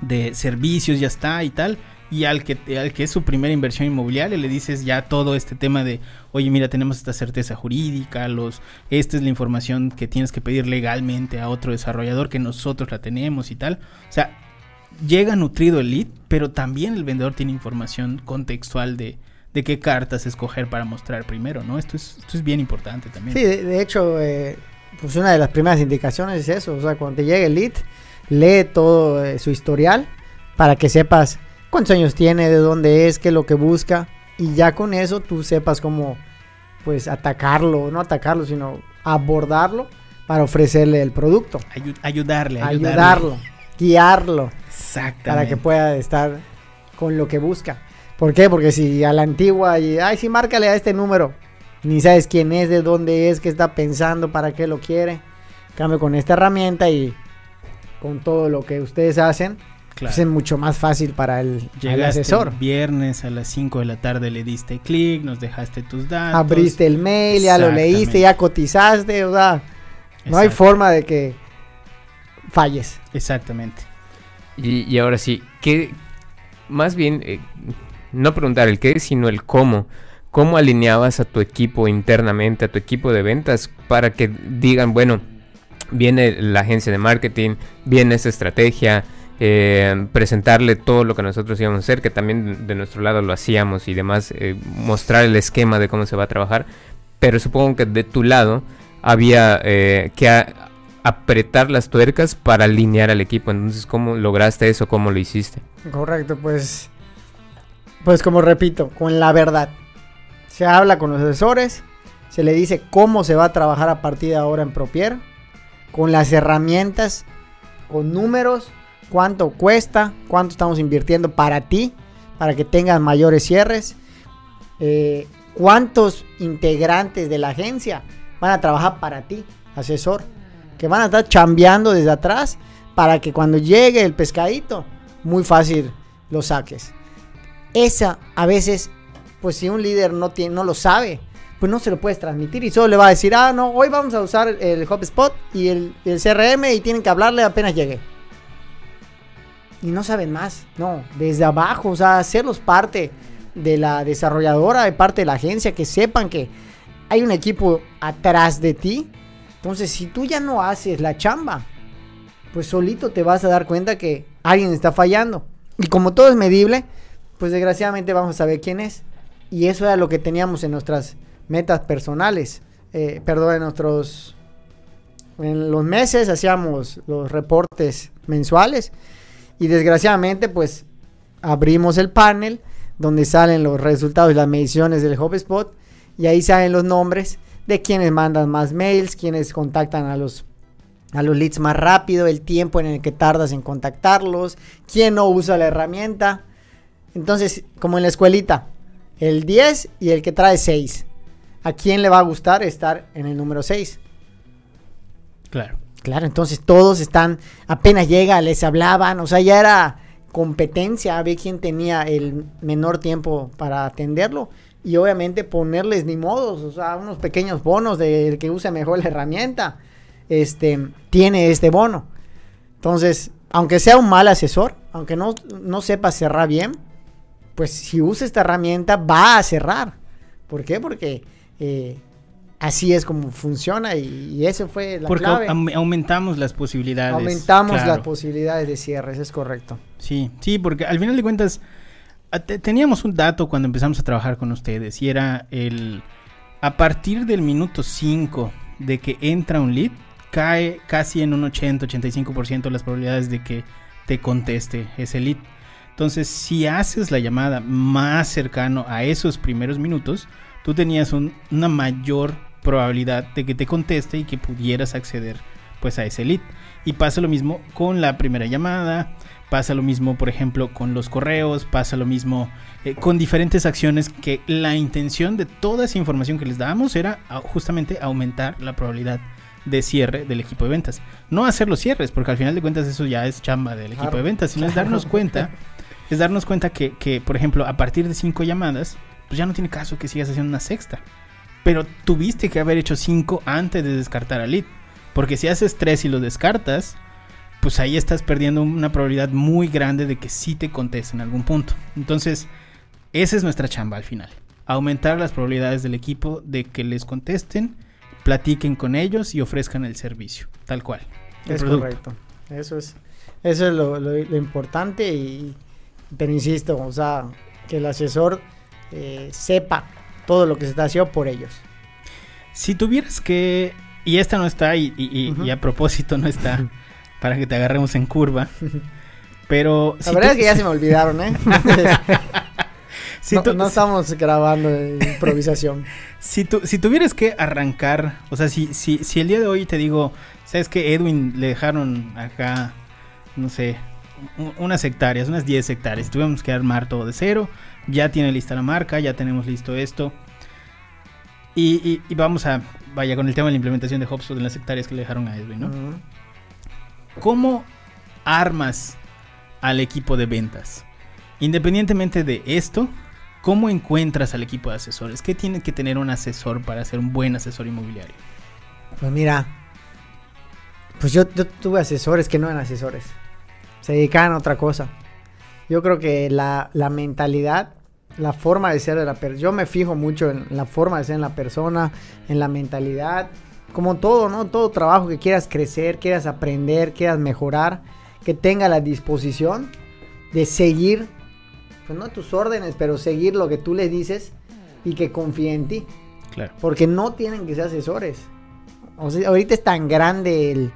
de servicios ya está y tal y al que, al que es su primera inversión inmobiliaria le dices ya todo este tema de, oye, mira, tenemos esta certeza jurídica, los, esta es la información que tienes que pedir legalmente a otro desarrollador que nosotros la tenemos y tal. O sea, llega nutrido el lead, pero también el vendedor tiene información contextual de, de qué cartas escoger para mostrar primero, ¿no? Esto es, esto es bien importante también. Sí, de, hecho, eh, pues una de las primeras indicaciones es eso, o sea, cuando te llega el lead, lee todo eh, su historial para que sepas cuántos años tiene, de dónde es, qué es lo que busca. Y ya con eso tú sepas cómo, pues, atacarlo, no atacarlo, sino abordarlo para ofrecerle el producto. ayudarle, ayudarle, ayudarlo, guiarlo. Exactamente. Para que pueda estar con lo que busca. ¿Por qué? Porque si a la antigua, y, ay, sí, márcale a este número, ni sabes quién es, de dónde es, qué está pensando, para qué lo quiere. Cambio con esta herramienta y con todo lo que ustedes hacen, es mucho más fácil para el, asesor. viernes a las 5 de la tarde le diste clic, nos dejaste tus datos. Abriste el mail, ya lo leíste, ya cotizaste, o sea, no hay forma de que falles. Exactamente. Y, ahora sí, ¿qué, más bien, eh, no preguntar el qué, sino el cómo. ¿Cómo alineabas a tu equipo internamente, a tu equipo de ventas, para que digan, bueno, viene la agencia de marketing, viene esta estrategia, eh, presentarle todo lo que nosotros íbamos a hacer, que también de nuestro lado lo hacíamos y demás, eh, mostrar el esquema de cómo se va a trabajar, pero supongo que de tu lado había eh, que apretar las tuercas para alinear al equipo, entonces ¿cómo lograste eso? ¿Cómo lo hiciste? Correcto, pues, pues como repito, con la verdad. Se habla con los asesores, se le dice cómo se va a trabajar a partir de ahora en Propier, con las herramientas, con números, cuánto cuesta, cuánto estamos invirtiendo para ti, para que tengas mayores cierres, eh, cuántos integrantes de la agencia van a trabajar para ti, asesor, que van a estar chambeando desde atrás para que cuando llegue el pescadito, muy fácil lo saques. Esa a veces, pues si un líder no, tiene, no lo sabe, pues no se lo puedes transmitir y solo le va a decir, ah, no, hoy vamos a usar el HubSpot y el, el CRM y tienen que hablarle apenas llegue y no saben más. No, desde abajo, o sea, hacerlos parte de la desarrolladora, de parte de la agencia, que sepan que hay un equipo atrás de ti. Entonces, si tú ya no haces la chamba, pues solito te vas a dar cuenta que alguien está fallando. Y como todo es medible, pues desgraciadamente vamos a saber quién es. Y eso era lo que teníamos en nuestras metas personales. Eh, perdón, en nuestros... En los meses hacíamos los reportes mensuales y desgraciadamente, pues abrimos el panel donde salen los resultados y las mediciones del HubSpot y ahí salen los nombres de quienes mandan más mails, quienes contactan a los a los leads más rápido, el tiempo en el que tardas en contactarlos, quién no usa la herramienta. Entonces, como en la escuelita, el 10 y el que trae 6. ¿A quién le va a gustar estar en el número 6? Claro. Claro, entonces todos están, apenas llega, les hablaban, o sea, ya era competencia a ver quién tenía el menor tiempo para atenderlo y obviamente ponerles ni modos, o sea, unos pequeños bonos del que use mejor la herramienta, este, tiene este bono. Entonces, aunque sea un mal asesor, aunque no, no sepa cerrar bien, pues si usa esta herramienta va a cerrar. ¿Por qué? Porque eh, así es como funciona y, eso fue la Porque aumentamos las posibilidades. Aumentamos las posibilidades de cierres, es correcto. Sí, sí, porque al final de cuentas teníamos un dato cuando empezamos a trabajar con ustedes y era el a partir del minuto 5 de que entra un lead, cae casi en un 80-85% las probabilidades de que te conteste ese lead. Entonces, si haces la llamada más cercano a esos primeros minutos, tú tenías una mayor probabilidad de que te conteste y que pudieras acceder pues a ese lead. Y pasa lo mismo con la primera llamada, pasa lo mismo por ejemplo con los correos, pasa lo mismo eh, con diferentes acciones que la intención de toda esa información que les dábamos era justamente aumentar la probabilidad de cierre del equipo de ventas. No hacer los cierres, porque al final de cuentas eso ya es chamba del equipo de ventas, sino es darnos cuenta, es darnos cuenta que, que, por ejemplo, a partir de cinco llamadas, pues ya no tiene caso que sigas haciendo una sexta. Pero tuviste que haber hecho 5 antes de descartar al lead. Porque si haces 3 y lo descartas, pues ahí estás perdiendo una probabilidad muy grande de que sí te conteste en algún punto. Entonces, esa es nuestra chamba al final. Aumentar las probabilidades del equipo de que les contesten, platiquen con ellos y ofrezcan el servicio, tal cual. Es correcto. Eso es, eso es lo, importante y, pero insisto, o sea, que el asesor eh, sepa todo lo que se está haciendo por ellos. Si tuvieras que, y esta no está, y, y a propósito no está, para que te agarremos en curva. Pero. La verdad es que ya se me olvidaron, ¿eh? no, estamos grabando improvisación. si, tu, si tuvieras que arrancar, o sea, si, si, si el día de hoy te digo, ¿sabes que Edwin le dejaron acá, no sé, unas hectáreas, unas 10 hectáreas? Tuvimos que armar todo de cero, ya tiene lista la marca, ya tenemos listo esto. Y, y, vamos a, vaya, con el tema de la implementación de HubSpot en las hectáreas que le dejaron a Edwin, ¿no? ¿Cómo armas al equipo de ventas? Independientemente de esto, ¿cómo encuentras al equipo de asesores? ¿Qué tiene que tener un asesor para ser un buen asesor inmobiliario? Pues mira, pues yo, tuve asesores que no eran asesores. Se dedicaban a otra cosa. Yo creo que la, mentalidad, la forma de ser de la persona, yo me fijo mucho en la forma de ser en la persona, en la mentalidad como todo, ¿no? Todo trabajo que quieras crecer, quieras aprender, quieras mejorar, que tenga la disposición de seguir, pues no tus órdenes, pero seguir lo que tú le dices y que confíe en ti. Claro. Porque no tienen que ser asesores. O sea, ahorita es tan grande el,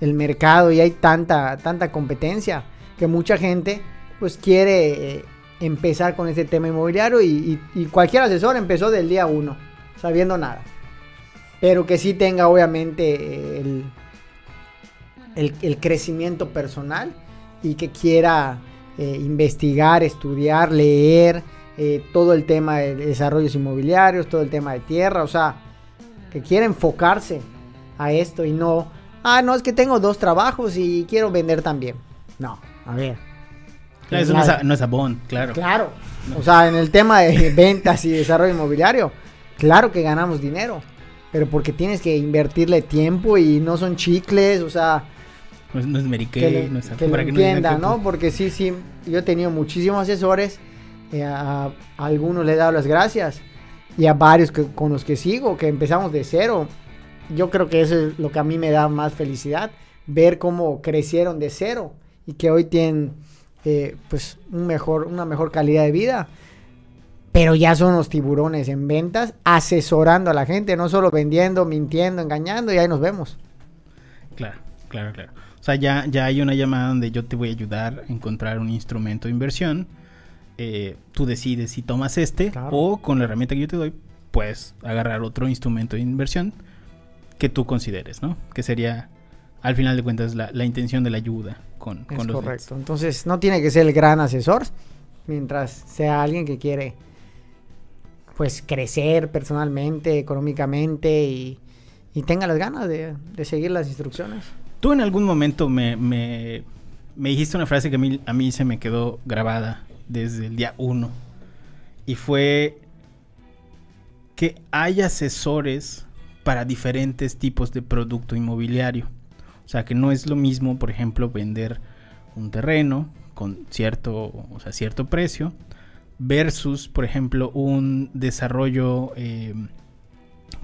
el mercado y hay tanta, tanta competencia que mucha gente pues quiere eh, empezar con este tema inmobiliario y, cualquier asesor empezó del día uno, sabiendo nada pero que sí tenga obviamente el, el, crecimiento personal y que quiera eh, investigar, estudiar, leer eh, todo el tema de desarrollos inmobiliarios, todo el tema de tierra, o sea, que quiera enfocarse a esto y no, ah, no, es que tengo dos trabajos y quiero vender también. No, a ver. Eso no, es, no es abón, claro. Claro. O sea, en el tema de ventas y desarrollo inmobiliario, claro que ganamos dinero pero porque tienes que invertirle tiempo y no son chicles, o sea... No es, no es no es que para que entienda, ¿no? Porque sí, sí, yo he tenido muchísimos asesores, eh, a, algunos le he dado las gracias y a varios que, con los que sigo, que empezamos de cero. Yo creo que eso es lo que a mí me da más felicidad, ver cómo crecieron de cero y que hoy tienen eh, pues un mejor, una mejor calidad de vida pero ya son los tiburones en ventas, asesorando a la gente, no solo vendiendo, mintiendo, engañando, y ahí nos vemos. Claro, claro, claro. O sea, ya, ya hay una llamada donde yo te voy a ayudar a encontrar un instrumento de inversión. Eh, tú decides si tomas este o con la herramienta que yo te doy, puedes agarrar otro instrumento de inversión que tú consideres, ¿no? Que sería, al final de cuentas, la, intención de la ayuda con, con es Correcto. Entonces, no tiene que ser el gran asesor, mientras sea alguien que quiere pues crecer personalmente, económicamente y, tenga las ganas de, seguir las instrucciones. Tú en algún momento me, me, dijiste una frase que a mí, a mí se me quedó grabada desde el día uno y fue que hay asesores para diferentes tipos de producto inmobiliario. O sea, que no es lo mismo, por ejemplo, vender un terreno con cierto, o sea, cierto precio versus, por ejemplo, un desarrollo eh,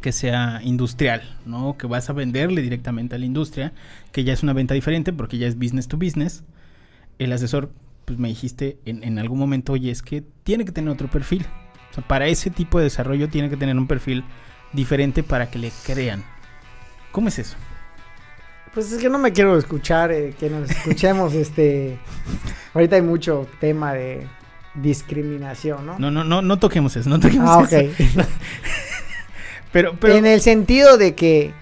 que sea industrial, ¿no? Que vas a venderle directamente a la industria, que ya es una venta diferente porque ya es business to business. El asesor, pues me dijiste en, en algún momento, oye, es que tiene que tener otro perfil. O sea, para ese tipo de desarrollo tiene que tener un perfil diferente para que le crean. ¿Cómo es eso? Pues es que no me quiero escuchar, eh, que nos escuchemos, este... Ahorita hay mucho tema de discriminación, ¿no? No, no, no, no toquemos eso, no toquemos ah, ok. pero, pero... En el sentido de que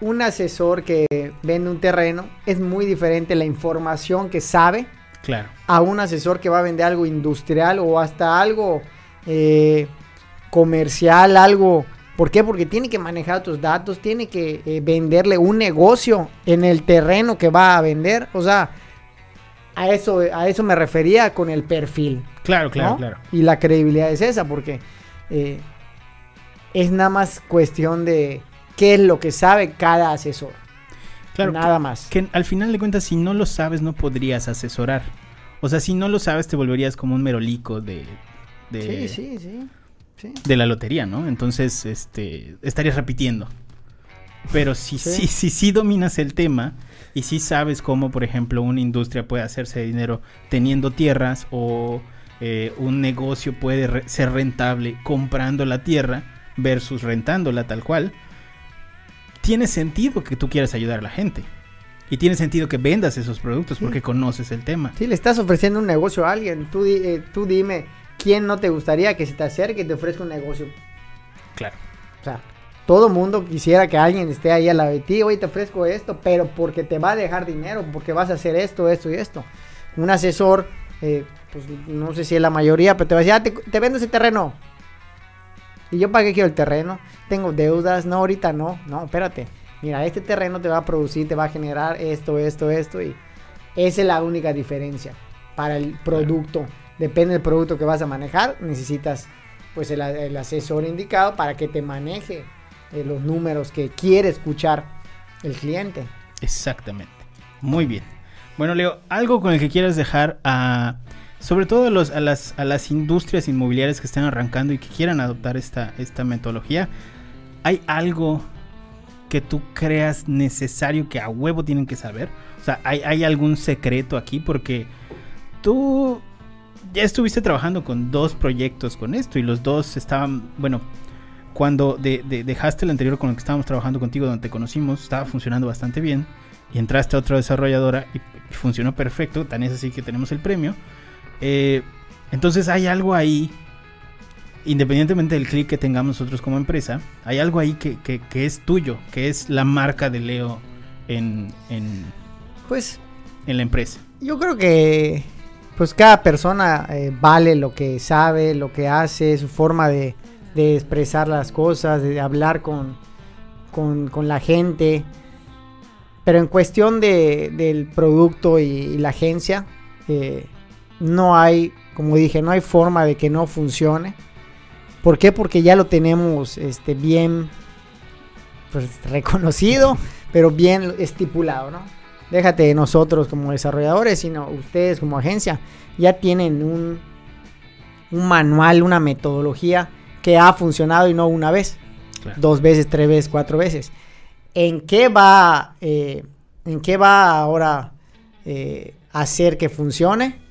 un asesor que vende un terreno es muy diferente la información que sabe claro. a un asesor que va a vender algo industrial o hasta algo eh, comercial, algo... ¿Por qué? Porque tiene que manejar tus datos, tiene que eh, venderle un negocio en el terreno que va a vender. O sea, a eso, a eso me refería con el perfil. Claro, claro, claro. Y la credibilidad es esa, porque eh, es nada más cuestión de qué es lo que sabe cada asesor. Claro, nada más. Que al final de cuentas, si no lo sabes, no podrías asesorar. O sea, si no lo sabes, te volverías como un merolico de. de sí, sí, sí, De la lotería, ¿no? Entonces, este. estarías repitiendo. Pero si sí, si, si, dominas el tema y si sabes cómo, por ejemplo, una industria puede hacerse dinero teniendo tierras o eh, un negocio puede ser rentable comprando la tierra versus rentándola tal cual, tiene sentido que tú quieras ayudar a la gente. Y tiene sentido que vendas esos productos porque conoces el tema. Sí, le estás ofreciendo un negocio a alguien. Tú, eh, tú dime, ¿quién no te gustaría que se te acerque y te ofrezca un negocio? Claro. O sea, todo mundo quisiera que alguien esté ahí a la de ti, oye, te ofrezco esto, pero porque te va a dejar dinero, porque vas a hacer esto, esto y esto. Un asesor, eh, pues no sé si es la mayoría, pero te va a decir, ah, te, te vendo ese terreno. Y yo pagué quiero el terreno, tengo deudas, no, ahorita no, no, espérate mira, este terreno te va a producir, te va a generar esto, esto, esto, y esa es la única diferencia para el producto. Depende del producto que vas a manejar, necesitas pues el, asesor indicado para que te maneje eh, los números que quiere escuchar el cliente. Exactamente. Muy bien. Bueno, Leo, algo con el que quieras dejar a, sobre todo a, las, industrias inmobiliarias que están arrancando y que quieran adoptar esta metodología. ¿Hay algo que tú creas necesario que a huevo tienen que saber? O sea, ¿hay, algún secreto aquí? Porque tú ya estuviste trabajando con dos proyectos con esto y los dos estaban, bueno, cuando dejaste el anterior con el que estábamos trabajando contigo, donde te conocimos, estaba funcionando bastante bien y entraste a otra desarrolladora y, funcionó perfecto, tan es así que tenemos el premio. Eh, entonces hay algo ahí independientemente del clic que tengamos nosotros como empresa, hay algo ahí que, es tuyo, que es la marca de Leo en, pues, en la empresa. Yo creo que pues cada persona eh, vale lo que sabe, lo que hace, su forma de, expresar las cosas, de hablar con, con, la gente. Pero en cuestión de, del producto y, la agencia, eh, no hay, como dije, no hay forma de que no funcione. ¿Por qué? Porque ya lo tenemos este, bien pues, reconocido, pero bien estipulado, ¿no? Déjate de nosotros como desarrolladores, sino ustedes como agencia ya tienen un, un manual, una metodología que ha funcionado y no una vez, dos veces, tres veces, cuatro veces. ¿En qué va, eh, en qué va ahora eh, hacer que funcione?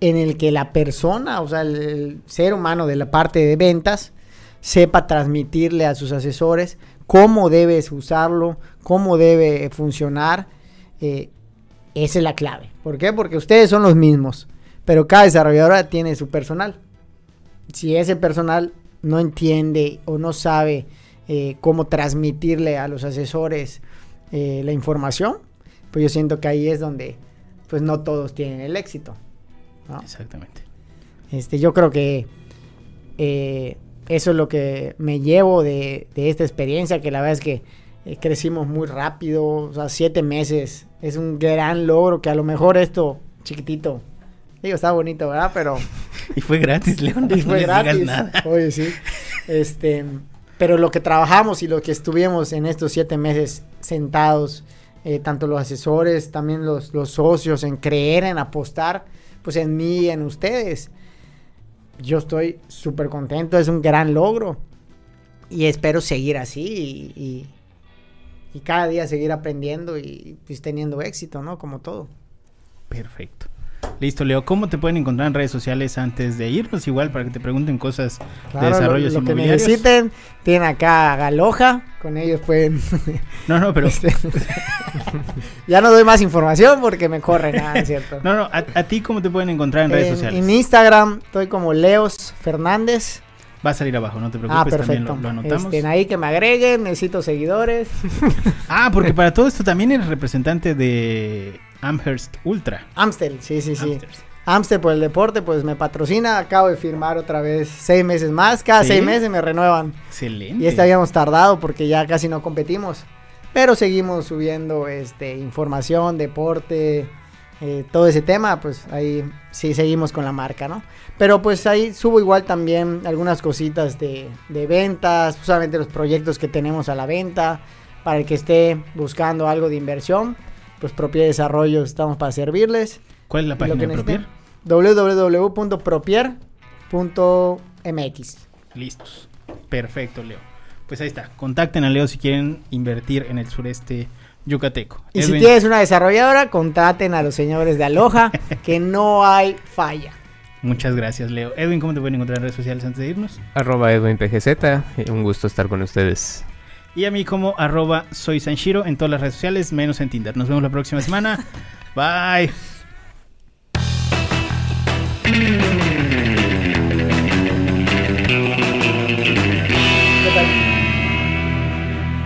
en el que la persona, o sea, el, ser humano de la parte de ventas, sepa transmitirle a sus asesores cómo debes usarlo, cómo debe funcionar. Eh, esa es la clave. ¿Por qué? Porque ustedes son los mismos, pero cada desarrolladora tiene su personal. Si ese personal no entiende o no sabe eh, cómo transmitirle a los asesores eh, la información, pues yo siento que ahí es donde pues no todos tienen el éxito. Exactamente. Este, yo creo que eh, eso es lo que me llevo de, esta experiencia, que la verdad es que eh, crecimos muy rápido, o sea, siete meses es un gran logro, que a lo mejor esto chiquitito, digo, está bonito, ¿verdad? Pero... y fue gratis, León, y fue gratis. Nada. Oye, sí. Este, pero lo que trabajamos y lo que estuvimos en estos siete meses sentados, eh, tanto los asesores, también los, los socios, en creer, en apostar, pues en mí, en ustedes. Yo estoy súper contento, es un gran logro. Y espero seguir así y, y, cada día seguir aprendiendo y pues teniendo éxito, ¿no? Como todo. Perfecto. Listo, Leo. ¿Cómo te pueden encontrar en redes sociales antes de irnos? Igual para que te pregunten cosas de desarrollo lo, lo que necesiten. Tienen acá a Galoja. Con ellos pueden. No, no, pero. Este, ya no doy más información porque me corren, ¿ah? ¿cierto? No, no. A, ti, ¿cómo te pueden encontrar en, redes sociales? En Instagram estoy como Leos Fernández. Va a salir abajo, no te preocupes. Ah, perfecto. También lo, anotamos. Estén ahí que me agreguen, necesito seguidores. ah, porque para todo esto también eres representante de Amherst Ultra. Amstel, sí, sí, sí. Amstel por el deporte, pues me patrocina. Acabo de firmar otra vez seis meses más. Cada seis meses me renuevan. Excelente. Y este habíamos tardado porque ya casi no competimos. Pero seguimos subiendo este, información, deporte, eh, todo ese tema. Pues ahí sí seguimos con la marca, ¿no? Pero pues ahí subo igual también algunas cositas de, de ventas, solamente los proyectos que tenemos a la venta para el que esté buscando algo de inversión, pues Propier Desarrollo estamos para servirles. ¿Cuál es la página de Propier? www.propier.mx. Listos. Perfecto, Leo. Pues ahí está. Contacten a Leo si quieren invertir en el sureste yucateco. Y si tienes una desarrolladora, contraten a los señores de Aloha, que no hay falla. Muchas gracias, Leo. Edwin, ¿cómo te pueden encontrar en redes sociales antes de irnos? Arroba EdwinPGZ, un gusto estar con ustedes. Y a mí como arroba soy Sanshiro en todas las redes sociales, menos en Tinder. Nos vemos la próxima semana. Bye.